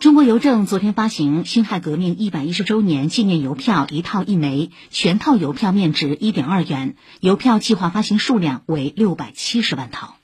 中国邮政昨天发行辛亥革命一百一十周年纪念邮票一套一枚全套邮票面值一点二元邮票计划发行数量为六百七十万套。